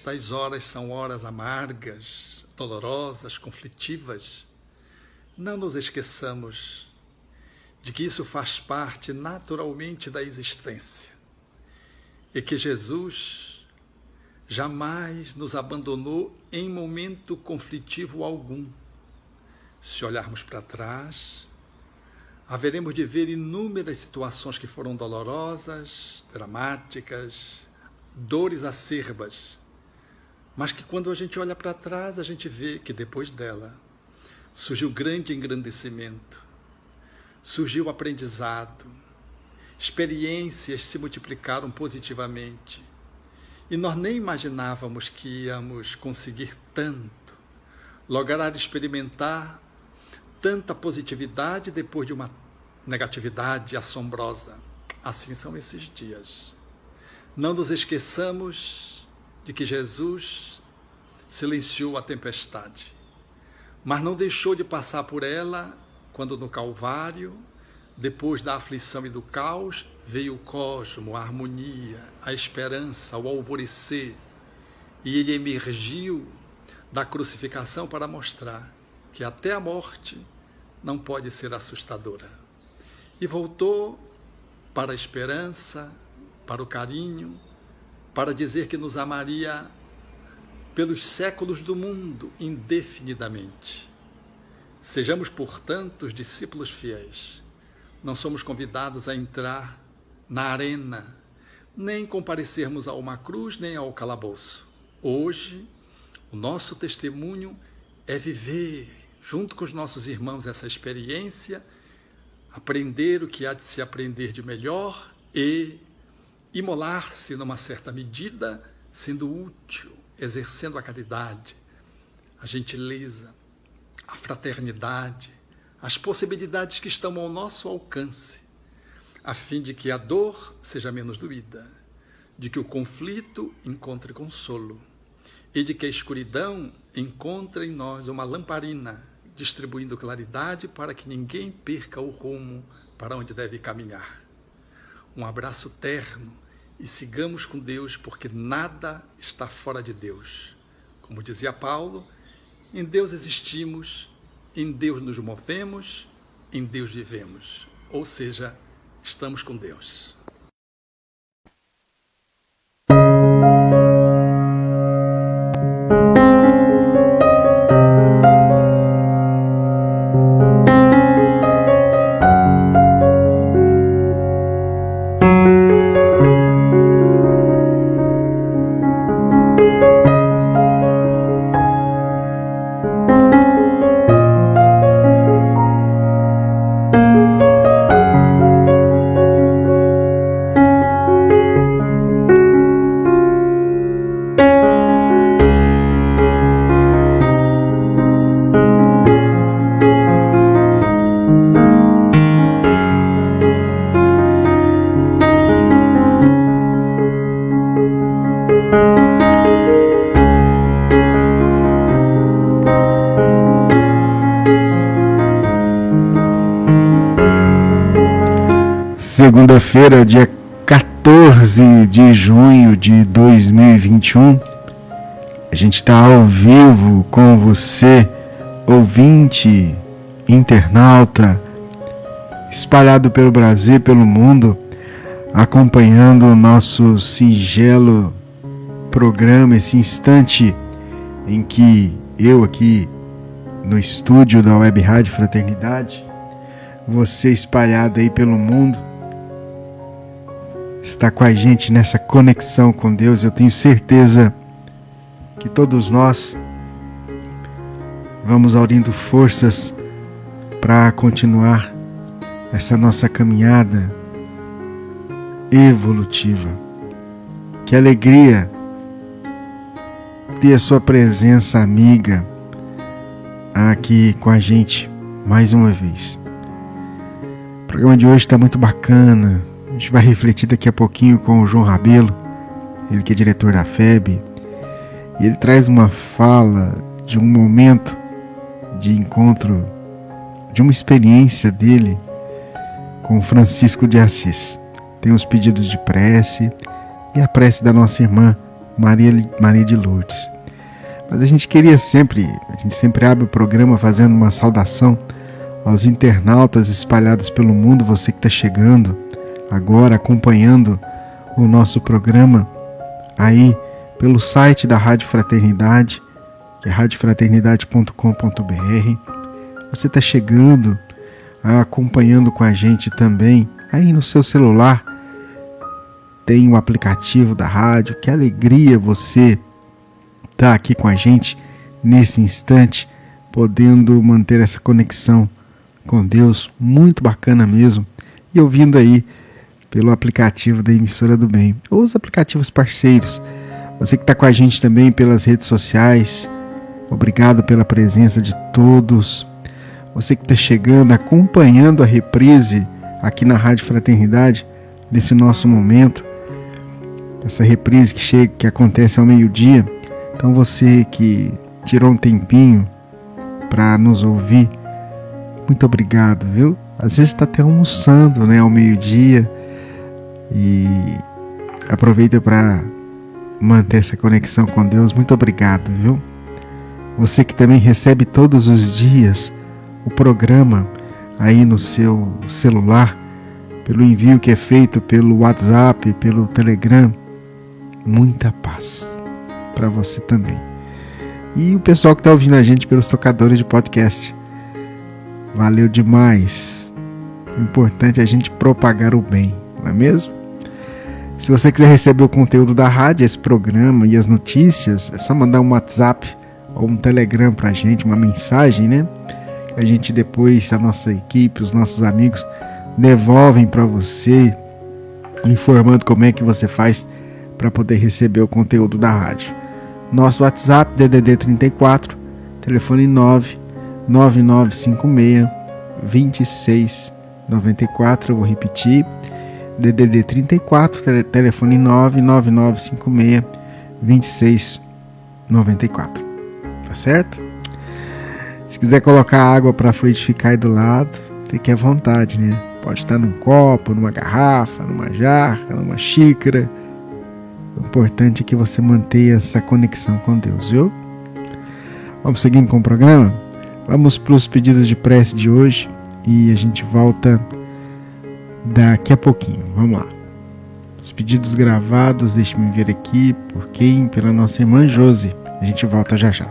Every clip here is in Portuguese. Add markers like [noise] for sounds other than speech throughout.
estas horas são horas amargas, dolorosas, conflitivas, não nos esqueçamos de que isso faz parte naturalmente da existência e que Jesus jamais nos abandonou em momento conflitivo algum. Se olharmos para trás, haveremos de ver inúmeras situações que foram dolorosas, dramáticas, dores acerbas, mas que quando a gente olha para trás, a gente vê que depois dela surgiu grande engrandecimento, surgiu aprendizado, experiências se multiplicaram positivamente. E nós nem imaginávamos que íamos conseguir tanto, lograr experimentar tanta positividade depois de uma negatividade assombrosa. Assim são esses dias. Não nos esqueçamos de que Jesus silenciou a tempestade, mas não deixou de passar por ela quando no Calvário, depois da aflição e do caos, veio o cosmo, a harmonia, a esperança, o alvorecer, e ele emergiu da crucificação para mostrar que até a morte não pode ser assustadora. E voltou para a esperança, para o carinho, para dizer que nos amaria pelos séculos do mundo indefinidamente. Sejamos, portanto, os discípulos fiéis. Não somos convidados a entrar na arena, nem comparecermos a uma cruz, nem ao calabouço. Hoje, o nosso testemunho é viver, junto com os nossos irmãos, essa experiência, aprender o que há de se aprender de melhor e imolar-se numa certa medida, sendo útil, exercendo a caridade, a gentileza, a fraternidade, as possibilidades que estão ao nosso alcance, a fim de que a dor seja menos doída, de que o conflito encontre consolo e de que a escuridão encontre em nós uma lamparina, distribuindo claridade para que ninguém perca o rumo para onde deve caminhar. Um abraço terno e sigamos com Deus, porque nada está fora de Deus. Como dizia Paulo, em Deus existimos, em Deus nos movemos, em Deus vivemos. Ou seja, estamos com Deus. Segunda-feira, dia 14 de junho de 2021, a gente está ao vivo com você, ouvinte, internauta, espalhado pelo Brasil pelo mundo, acompanhando o nosso singelo programa, esse instante em que eu aqui no estúdio da Web Rádio Fraternidade, você espalhado aí pelo mundo, está com a gente nessa conexão com Deus. Eu tenho certeza que todos nós vamos aurindo forças para continuar essa nossa caminhada evolutiva. Que alegria ter a sua presença amiga aqui com a gente mais uma vez. O programa de hoje está muito bacana, gente vai refletir daqui a pouquinho com o João Rabelo, ele que é diretor da FEB, e ele traz uma fala de um momento de encontro, de uma experiência dele com Francisco de Assis. tem os pedidos de prece e a prece da nossa irmã Maria, Maria de Lourdes. Mas a gente queria sempre, a gente sempre abre o programa fazendo uma saudação aos internautas espalhados pelo mundo, você que está chegando agora, acompanhando o nosso programa aí pelo site da Rádio Fraternidade, que é radiofraternidade.com.br. Você está chegando, acompanhando com a gente também aí no seu celular. Tem o aplicativo da rádio. Que alegria você estar tá aqui com a gente nesse instante, podendo manter essa conexão com Deus, muito bacana mesmo. E ouvindo aí pelo aplicativo da Emissora do Bem, ou os aplicativos parceiros. Você que está com a gente também pelas redes sociais, obrigado pela presença de todos. Você que está chegando, acompanhando a reprise aqui na Rádio Fraternidade, nesse nosso momento, essa reprise que chega, que acontece ao meio-dia. Então você que tirou um tempinho para nos ouvir, muito obrigado, viu? Às vezes está até almoçando, né, ao meio-dia e aproveita para manter essa conexão com Deus. Muito obrigado, viu? Você que também recebe todos os dias o programa aí no seu celular, pelo envio que é feito pelo WhatsApp, pelo Telegram. Muita paz para você também. E o pessoal que está ouvindo a gente pelos tocadores de podcast. Valeu demais. O importante é a gente propagar o bem, não é mesmo? Se você quiser receber o conteúdo da rádio, esse programa e as notícias, é só mandar um WhatsApp ou um Telegram para a gente, uma mensagem, né? A gente depois, a nossa equipe, os nossos amigos, devolvem para você, informando como é que você faz para poder receber o conteúdo da rádio. Nosso WhatsApp DDD 34, telefone 9 9956 2694, eu vou repetir. DDD 34, telefone 99956 2694. Tá certo? Se quiser colocar água para fluidificar aí do lado, fique à vontade, né? Pode estar num copo, numa garrafa, numa jarra, numa xícara. O importante é que você mantenha essa conexão com Deus, viu? Vamos seguindo com o programa? Vamos para os pedidos de prece de hoje e a gente volta daqui a pouquinho. Vamos lá. Os pedidos gravados, deixe-me ver aqui por quem? Pela nossa irmã Josi. A gente volta já já.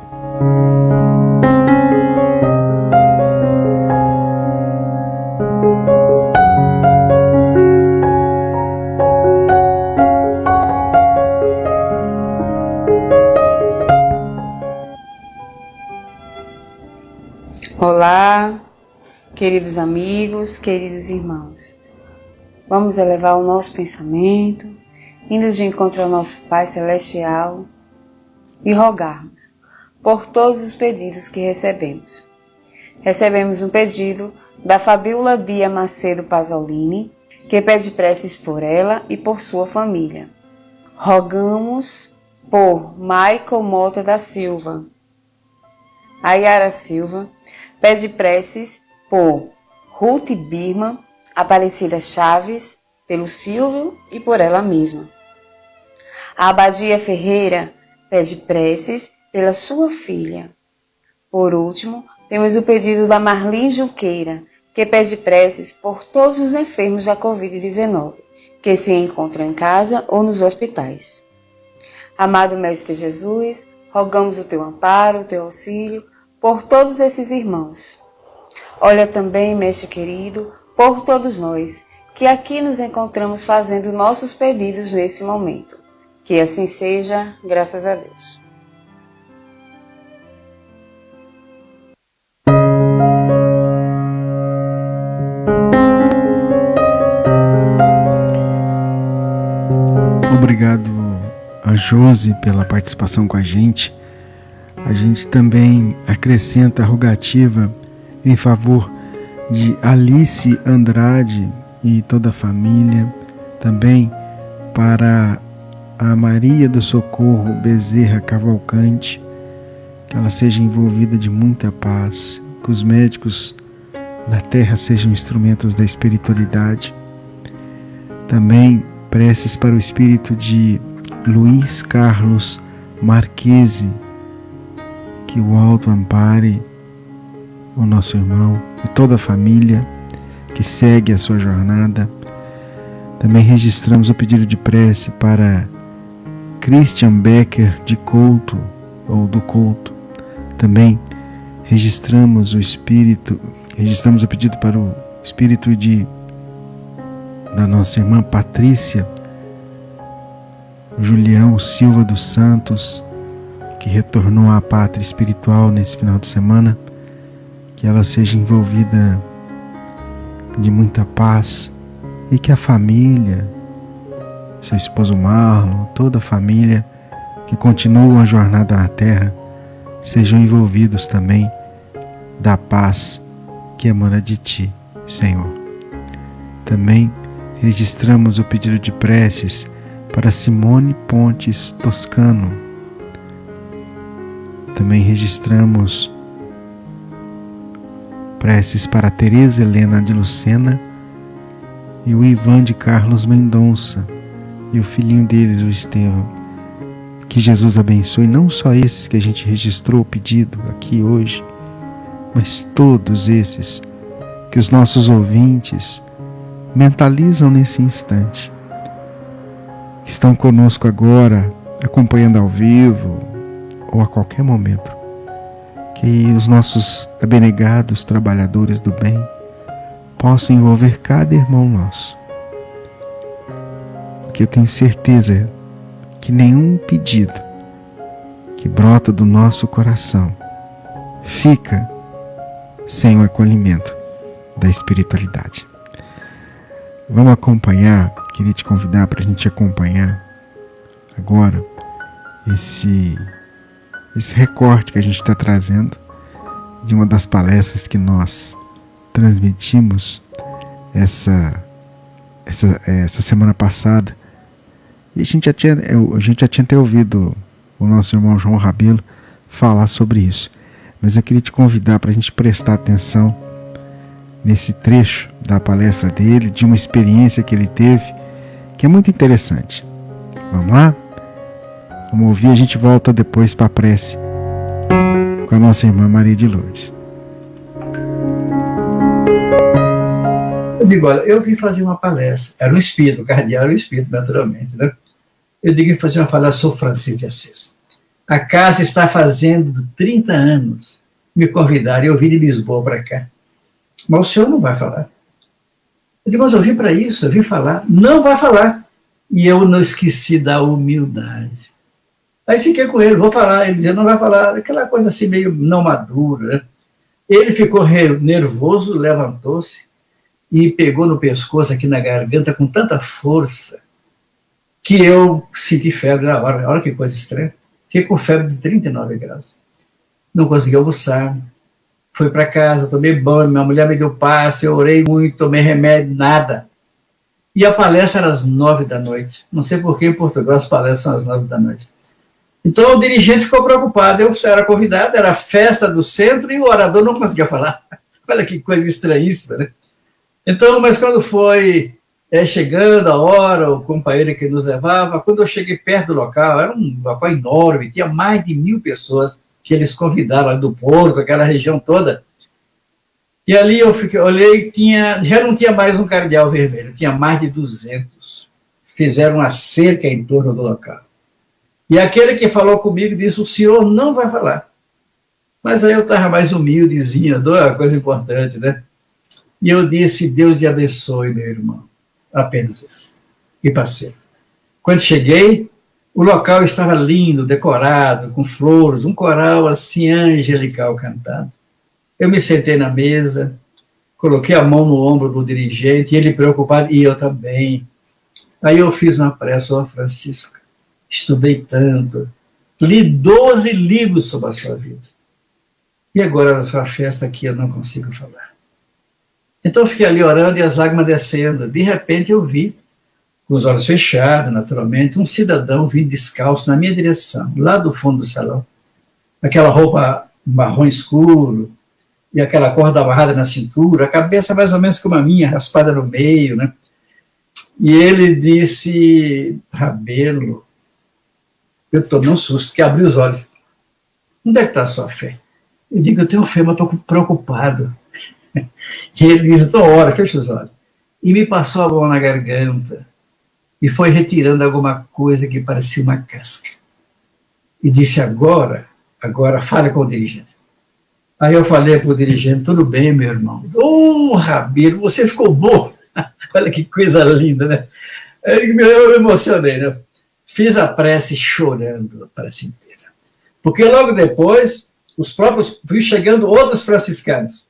Olá, queridos amigos, queridos irmãos. Vamos elevar o nosso pensamento, indo de encontro ao nosso Pai Celestial e rogarmos por todos os pedidos que recebemos. Recebemos um pedido da Fabiola Dia Macedo Pasolini, que pede preces por ela e por sua família. Rogamos por Michael Mota da Silva. A Yara Silva pede preces por Ruth Birman, Aparecida Chaves, pelo Silvio e por ela mesma. A Abadia Ferreira pede preces pela sua filha. Por último, temos o pedido da Marlene Juqueira, que pede preces por todos os enfermos da Covid-19, que se encontram em casa ou nos hospitais. Amado Mestre Jesus, rogamos o teu amparo, o teu auxílio por todos esses irmãos. Olha também, Mestre querido, por todos nós que aqui nos encontramos fazendo nossos pedidos nesse momento. Que assim seja, graças a Deus. Obrigado a Josi pela participação com a gente a gente também acrescenta a rogativa em favor de Alice Andrade e toda a família, também para a Maria do Socorro Bezerra Cavalcante, que ela seja envolvida de muita paz, que os médicos da terra sejam instrumentos da espiritualidade. Também preces para o espírito de Luiz Carlos Marquese, que o alto ampare o nosso irmão e toda a família que segue a sua jornada. Também registramos o pedido de prece para Christian Becker de Couto ou do Couto. Também registramos o espírito, registramos o pedido para o espírito de da nossa irmã Patrícia Julião Silva dos Santos, que retornou à pátria espiritual nesse final de semana, que ela seja envolvida de muita paz e que a família, seu esposo Marlon, toda a família que continua a jornada na terra, sejam envolvidos também da paz que emana de ti, Senhor. Também registramos o pedido de preces para Simone Pontes Toscano. Também registramos preces para Tereza Helena de Lucena e o Ivan de Carlos Mendonça e o filhinho deles, o Estevão. Que Jesus abençoe não só esses que a gente registrou o pedido aqui hoje, mas todos esses que os nossos ouvintes mentalizam nesse instante que estão conosco agora, acompanhando ao vivo ou a qualquer momento. Que os nossos abnegados trabalhadores do bem possam envolver cada irmão nosso. Porque eu tenho certeza que nenhum pedido que brota do nosso coração fica sem o acolhimento da espiritualidade. Vamos acompanhar queria te convidar para a gente acompanhar agora esse, esse recorte que a gente está trazendo de uma das palestras que nós transmitimos essa, essa, essa semana passada. E a gente já tinha, a gente já tinha até ouvido o nosso irmão João Rabelo falar sobre isso. Mas eu queria te convidar para a gente prestar atenção nesse trecho da palestra dele, de uma experiência que ele teve que é muito interessante. Vamos lá? Vamos ouvir, a gente volta depois para a prece com a nossa irmã Maria de Lourdes. Eu digo, olha, eu vim fazer uma palestra. Era um espírito, o cardeal era um espírito, naturalmente, né? Eu digo que fazer uma palestra, sou Francisco de Assis. A casa está fazendo 30 anos. Me convidaram, eu vim de Lisboa para cá. Mas o senhor não vai falar. Eu digo, mas eu vim para isso, eu vim falar. Não vai falar. E eu não esqueci da humildade. Aí fiquei com ele, vou falar. Ele dizia, não vai falar. Aquela coisa assim meio não madura. Né? Ele ficou nervoso, levantou-se e pegou no pescoço aqui na garganta com tanta força que eu senti febre na hora. Olha que coisa estranha. Fiquei com febre de 39 graus. Não consegui almoçar, fui para casa, tomei banho, minha mulher me deu passe, eu orei muito, tomei remédio, nada. E a palestra era às nove da noite. Não sei por que em Portugal as palestras são às nove da noite. Então o dirigente ficou preocupado. Eu era convidado, era festa do centro e o orador não conseguia falar. [laughs] Olha que coisa estranhíssima, né? Então, mas quando foi é, chegando a hora, o companheiro que nos levava, quando eu cheguei perto do local, era um local enorme, tinha mais de mil pessoas que eles convidaram do Porto, aquela região toda. E ali eu fiquei, olhei, tinha, já não tinha mais um cardeal vermelho, tinha mais de 200. Fizeram uma cerca em torno do local. E aquele que falou comigo disse: O senhor não vai falar. Mas aí eu estava mais humildezinho, uma coisa importante, né? E eu disse: Deus te abençoe, meu irmão. Apenas isso. E passei. Quando cheguei, o local estava lindo, decorado, com flores, um coral assim angelical cantando. Eu me sentei na mesa, coloquei a mão no ombro do dirigente, ele preocupado, e eu também. Aí eu fiz uma prece, ó Francisco, estudei tanto, li 12 livros sobre a sua vida. E agora na sua festa aqui eu não consigo falar. Então eu fiquei ali orando e as lágrimas descendo. De repente eu vi com os olhos fechados, naturalmente, um cidadão vindo descalço na minha direção, lá do fundo do salão. Aquela roupa marrom escuro e aquela corda amarrada na cintura, a cabeça mais ou menos como a minha, raspada no meio, né? E ele disse, Rabelo, eu tomei um susto, que abri os olhos. Onde é que está a sua fé? Eu digo, eu tenho fé, mas estou preocupado. E [laughs] ele disse, estou hora, fecha os olhos. E me passou a mão na garganta e foi retirando alguma coisa que parecia uma casca. E disse, agora, agora fale com o dirigente. Aí eu falei para o dirigente, tudo bem, meu irmão. Ô, oh, Rabiro, você ficou bom. [laughs] Olha que coisa linda, né? Eu me emocionei, né? Fiz a prece chorando, a prece inteira. Porque logo depois, os próprios, vi chegando outros franciscanos,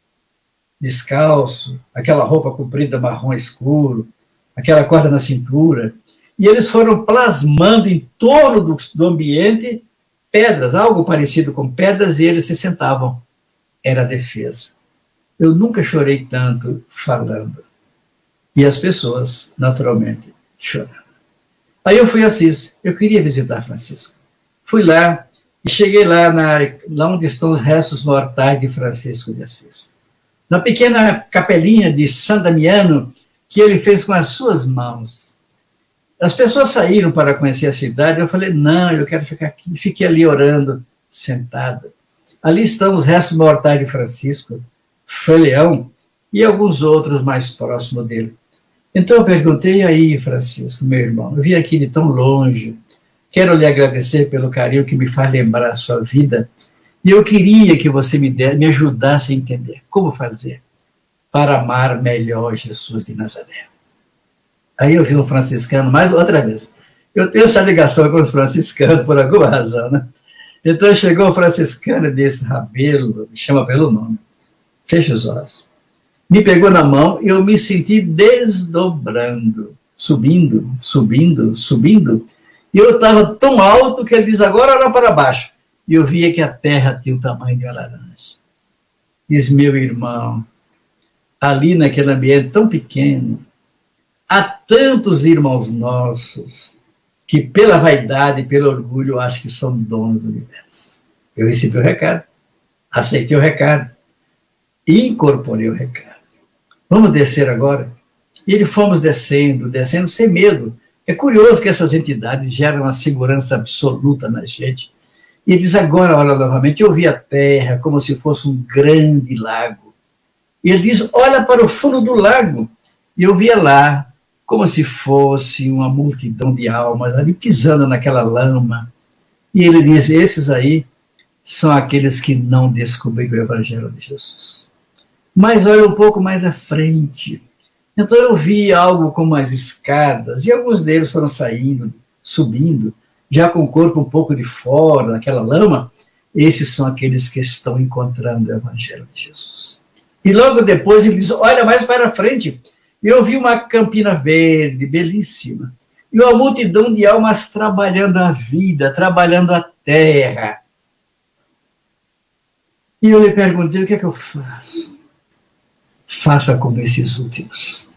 descalço, aquela roupa comprida marrom escuro, aquela corda na cintura, e eles foram plasmando em torno do, do ambiente pedras, algo parecido com pedras, e eles se sentavam. Era a defesa. Eu nunca chorei tanto falando. E as pessoas, naturalmente, chorando. Aí eu fui a Assis. Eu queria visitar Francisco. Fui lá e cheguei lá, na, lá onde estão os restos mortais de Francisco de Assis. Na pequena capelinha de San Damiano, que ele fez com as suas mãos. As pessoas saíram para conhecer a cidade. Eu falei: não, eu quero ficar aqui. Fiquei ali orando, sentada. Ali estão os restos mortais de Francisco, Frei Leão e alguns outros mais próximos dele. Então eu perguntei aí, Francisco, meu irmão, eu vim aqui de tão longe, quero lhe agradecer pelo carinho que me faz lembrar a sua vida, e eu queria que você me, der, me ajudasse a entender como fazer para amar melhor Jesus de Nazaré. Aí eu vi um franciscano, mais outra vez. Eu tenho essa ligação com os franciscanos por alguma razão, né? Então chegou o franciscano desse Rabelo, me chama pelo nome, fecha os olhos me pegou na mão e eu me senti desdobrando, subindo, subindo, subindo. E eu estava tão alto que ele diz: agora olha para baixo. E eu via que a terra tinha o tamanho de uma laranja. Diz meu irmão, ali naquele ambiente tão pequeno, há tantos irmãos nossos que pela vaidade e pelo orgulho acham que são donos do universo. Eu recebi o recado, aceitei o recado, incorporei o recado. Vamos descer agora? E ele fomos descendo, descendo sem medo. É curioso que essas entidades geram uma segurança absoluta na gente. E ele diz agora, olha novamente, eu vi a terra como se fosse um grande lago. E ele diz, olha para o fundo do lago. E eu via lá como se fosse uma multidão de almas ali pisando naquela lama. E ele diz, esses aí são aqueles que não descobriram o Evangelho de Jesus mas olha um pouco mais à frente. Então eu vi algo como as escadas, e alguns deles foram saindo, subindo, já com o corpo um pouco de fora, naquela lama. Esses são aqueles que estão encontrando o Evangelho de Jesus. E logo depois ele diz: Olha mais para frente. Eu vi uma campina verde, belíssima, e uma multidão de almas trabalhando a vida, trabalhando a terra. E eu lhe perguntei: o que é que eu faço? Faça como esses últimos.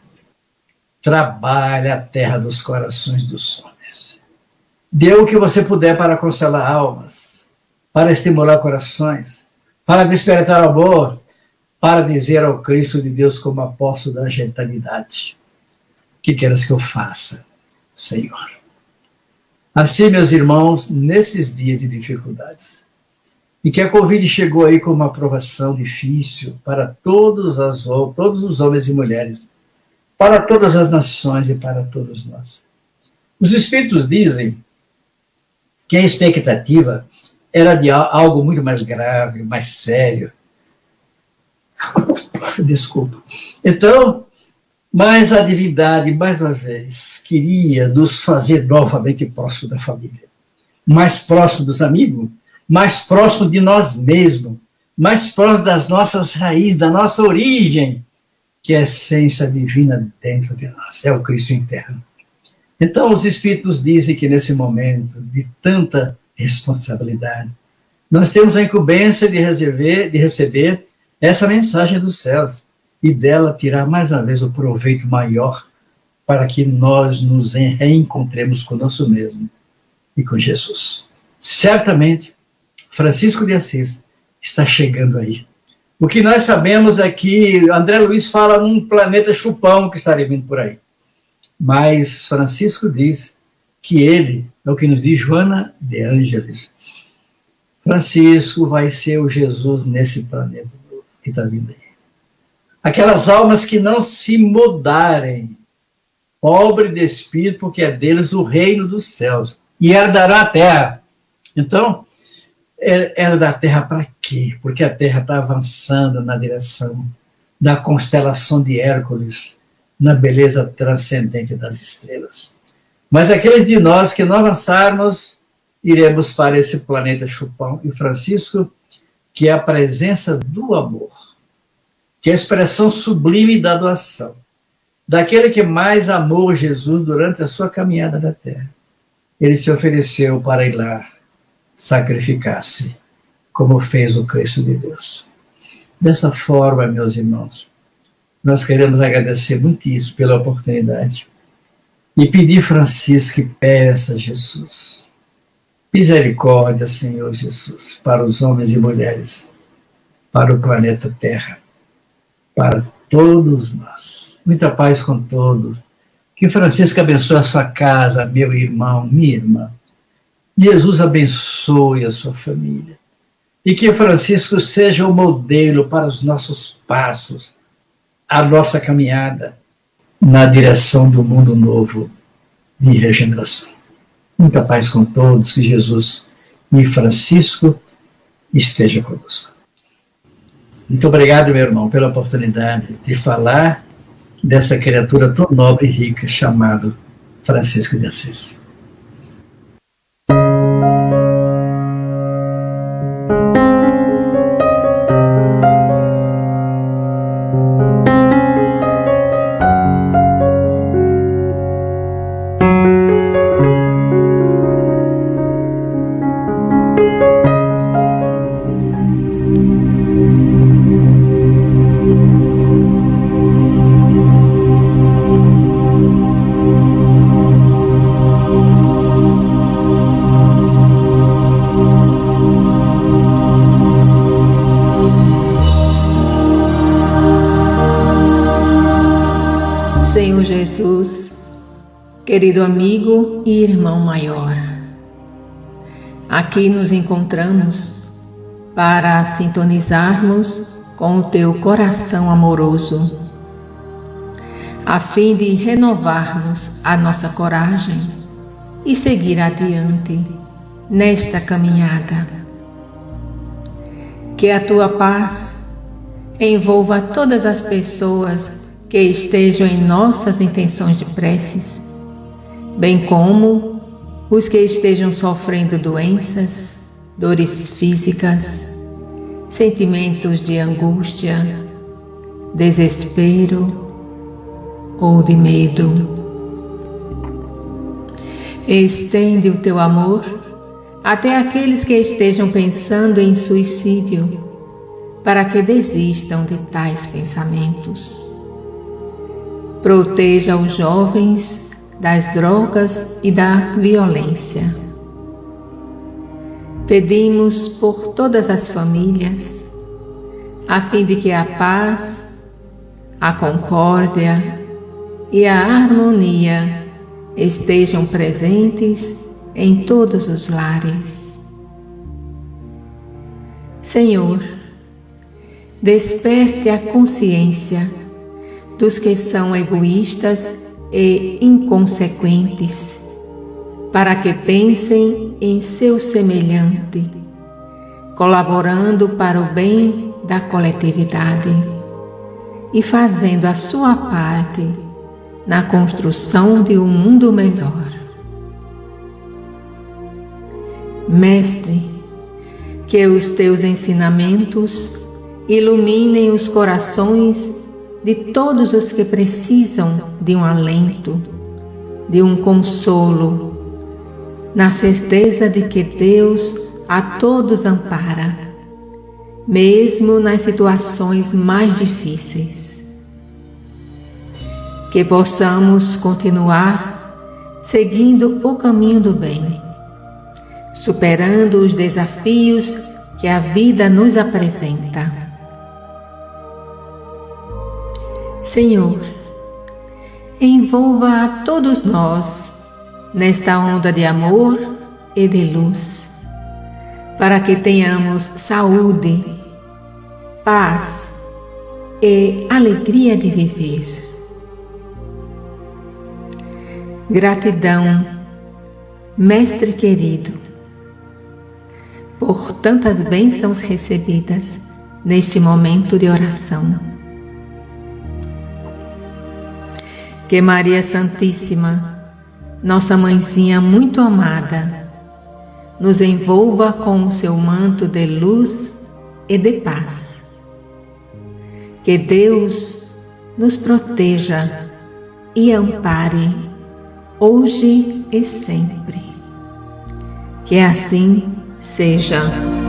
Trabalhe a terra dos corações dos homens. Dê o que você puder para consolar almas, para estimular corações, para despertar amor, para dizer ao Cristo de Deus como apóstolo da gentilidade. Que queres que eu faça, Senhor? Assim, meus irmãos, nesses dias de dificuldades, e que a Covid chegou aí com uma aprovação difícil para todos, as, todos os homens e mulheres, para todas as nações e para todos nós. Os Espíritos dizem que a expectativa era de algo muito mais grave, mais sério. [laughs] Desculpa. Então, mas a divindade, mais uma vez, queria nos fazer novamente próximo da família, mais próximo dos amigos, mais próximo de nós mesmos, mais próximo das nossas raízes, da nossa origem, que é a essência divina dentro de nós, é o Cristo interno. Então, os Espíritos dizem que nesse momento de tanta responsabilidade, nós temos a incumbência de receber, de receber essa mensagem dos céus e dela tirar mais uma vez o proveito maior para que nós nos reencontremos conosco mesmo e com Jesus. Certamente, Francisco de Assis está chegando aí. O que nós sabemos é que André Luiz fala num planeta chupão que estaria vindo por aí. Mas Francisco diz que ele, é o que nos diz Joana de Ângeles, Francisco vai ser o Jesus nesse planeta que está vindo aí. Aquelas almas que não se mudarem, pobre de espírito, porque é deles o reino dos céus, e herdará a terra. Então, era da terra para quê? Porque a terra está avançando na direção da constelação de Hércules, na beleza transcendente das estrelas. Mas aqueles de nós que não avançarmos, iremos para esse planeta Chupão e Francisco, que é a presença do amor, que é a expressão sublime da doação, daquele que mais amou Jesus durante a sua caminhada na terra. Ele se ofereceu para ir lá sacrificar-se, como fez o Cristo de Deus. Dessa forma, meus irmãos, nós queremos agradecer muitíssimo pela oportunidade e pedir Francisco que peça Jesus. Misericórdia, Senhor Jesus, para os homens e mulheres, para o planeta Terra, para todos nós. Muita paz com todos. Que Francisco abençoe a sua casa, meu irmão, minha irmã. Jesus abençoe a sua família. E que Francisco seja o modelo para os nossos passos, a nossa caminhada na direção do mundo novo de regeneração. Muita paz com todos, que Jesus e Francisco esteja conosco. Muito obrigado, meu irmão, pela oportunidade de falar dessa criatura tão nobre e rica chamado Francisco de Assis. Querido amigo e irmão maior, aqui nos encontramos para sintonizarmos com o teu coração amoroso, a fim de renovarmos a nossa coragem e seguir adiante nesta caminhada. Que a tua paz envolva todas as pessoas que estejam em nossas intenções de preces bem como os que estejam sofrendo doenças, dores físicas, sentimentos de angústia, desespero ou de medo. Estende o teu amor até aqueles que estejam pensando em suicídio, para que desistam de tais pensamentos. Proteja os jovens das drogas e da violência. Pedimos por todas as famílias, a fim de que a paz, a concórdia e a harmonia estejam presentes em todos os lares. Senhor, desperte a consciência dos que são egoístas e inconsequentes, para que pensem em seu semelhante, colaborando para o bem da coletividade e fazendo a sua parte na construção de um mundo melhor. Mestre, que os teus ensinamentos iluminem os corações de todos os que precisam de um alento, de um consolo, na certeza de que Deus a todos ampara, mesmo nas situações mais difíceis. Que possamos continuar seguindo o caminho do bem, superando os desafios que a vida nos apresenta Senhor, envolva a todos nós nesta onda de amor e de luz, para que tenhamos saúde, paz e alegria de viver. Gratidão, Mestre querido, por tantas bênçãos recebidas neste momento de oração. Que Maria Santíssima, nossa mãezinha muito amada, nos envolva com o seu manto de luz e de paz. Que Deus nos proteja e ampare hoje e sempre. Que assim seja.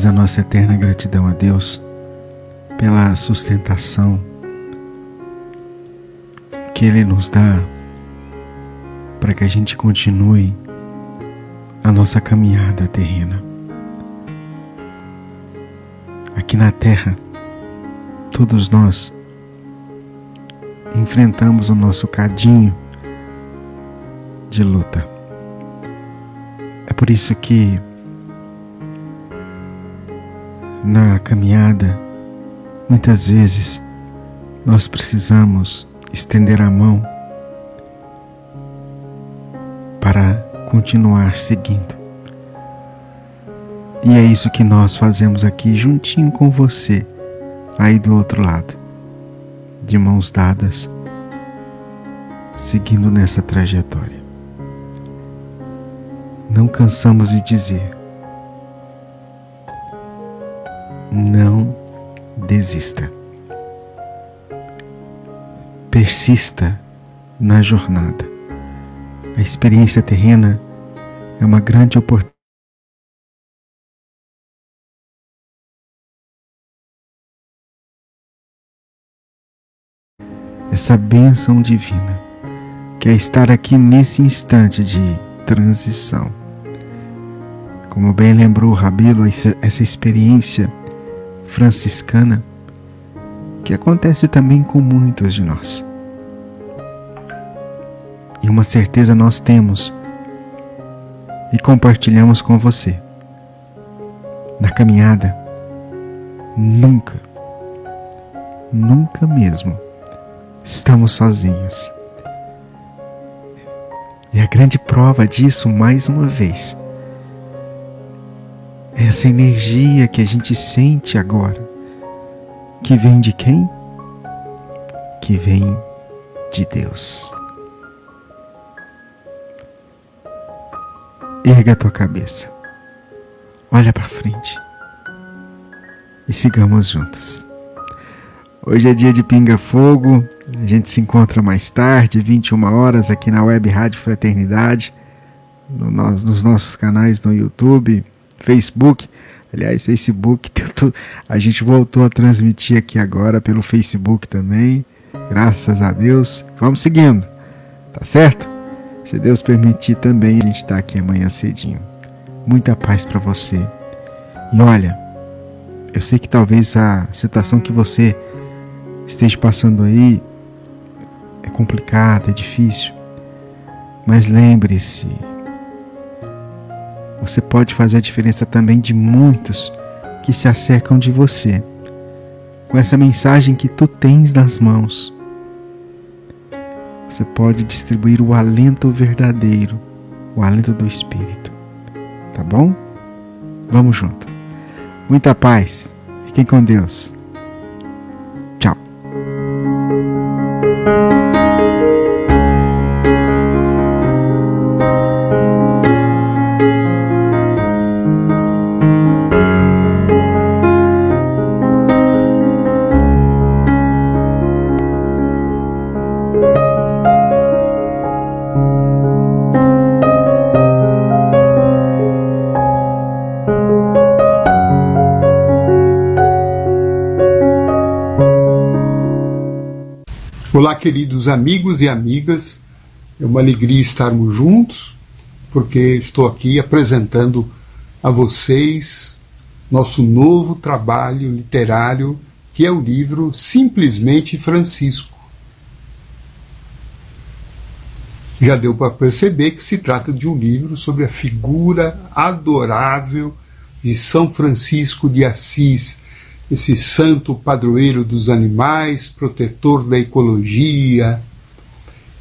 Mais a nossa eterna gratidão a Deus pela sustentação que Ele nos dá para que a gente continue a nossa caminhada terrena. Aqui na Terra, todos nós enfrentamos o nosso cadinho de luta. É por isso que na caminhada, muitas vezes nós precisamos estender a mão para continuar seguindo. E é isso que nós fazemos aqui juntinho com você, aí do outro lado, de mãos dadas, seguindo nessa trajetória. Não cansamos de dizer não desista. Persista na jornada. A experiência terrena é uma grande oportunidade. Essa bênção divina, que é estar aqui nesse instante de transição. Como bem lembrou o Rabelo, essa experiência franciscana que acontece também com muitos de nós. E uma certeza nós temos e compartilhamos com você. Na caminhada, nunca, nunca mesmo estamos sozinhos. E a grande prova disso, mais uma vez, essa energia que a gente sente agora, que vem de quem? Que vem de Deus. Erga a tua cabeça, olha para frente e sigamos juntos. Hoje é dia de Pinga Fogo, a gente se encontra mais tarde, 21 horas, aqui na Web Rádio Fraternidade, no, nos nossos canais no YouTube, Facebook. Aliás, Facebook, [laughs] a gente voltou a transmitir aqui agora pelo Facebook também. Graças a Deus. Vamos seguindo, tá certo? Se Deus permitir também, a gente está aqui amanhã cedinho. Muita paz para você. E olha, eu sei que talvez a situação que você esteja passando aí é complicada, é difícil. Mas lembre-se, você pode fazer a diferença também de muitos que se acercam de você. com essa mensagem que tu tens nas mãos. Você pode distribuir o alento verdadeiro, o alento do Espírito. Tá bom? Vamos junto. Muita paz. Fiquem com Deus. Tchau. Olá, queridos amigos e amigas. É uma alegria estarmos juntos, porque estou aqui apresentando a vocês nosso novo trabalho literário, que é o livro Simplesmente Francisco. Já deu para perceber que se trata de um livro sobre a figura adorável de São Francisco de Assis, esse santo padroeiro dos animais, protetor da ecologia,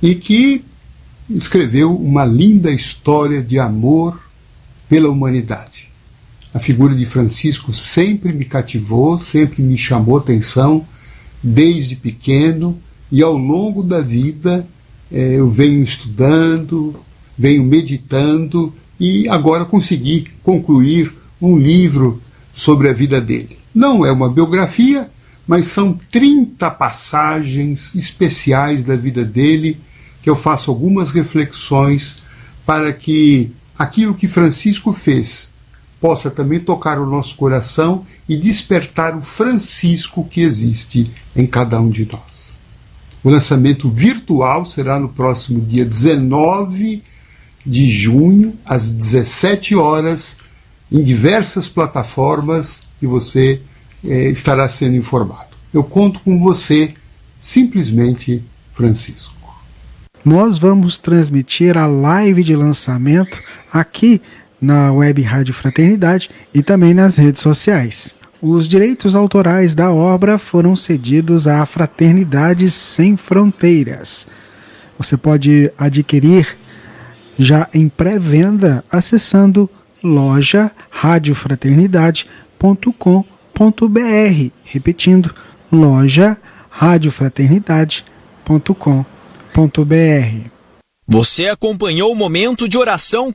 e que escreveu uma linda história de amor pela humanidade. A figura de Francisco sempre me cativou, sempre me chamou atenção, desde pequeno, e ao longo da vida eh, eu venho estudando, venho meditando e agora consegui concluir um livro sobre a vida dele. Não é uma biografia, mas são 30 passagens especiais da vida dele que eu faço algumas reflexões para que aquilo que Francisco fez possa também tocar o nosso coração e despertar o Francisco que existe em cada um de nós. O lançamento virtual será no próximo dia 19 de junho, às 17 horas, em diversas plataformas que você é, estará sendo informado. Eu conto com você, simplesmente Francisco. Nós vamos transmitir a live de lançamento aqui na Web Rádio Fraternidade e também nas redes sociais. Os direitos autorais da obra foram cedidos à Fraternidade Sem Fronteiras. Você pode adquirir já em pré-venda acessando loja radiofraternidade.com.br. Repetindo, loja radiofraternidade.com.br. Você acompanhou o momento de oração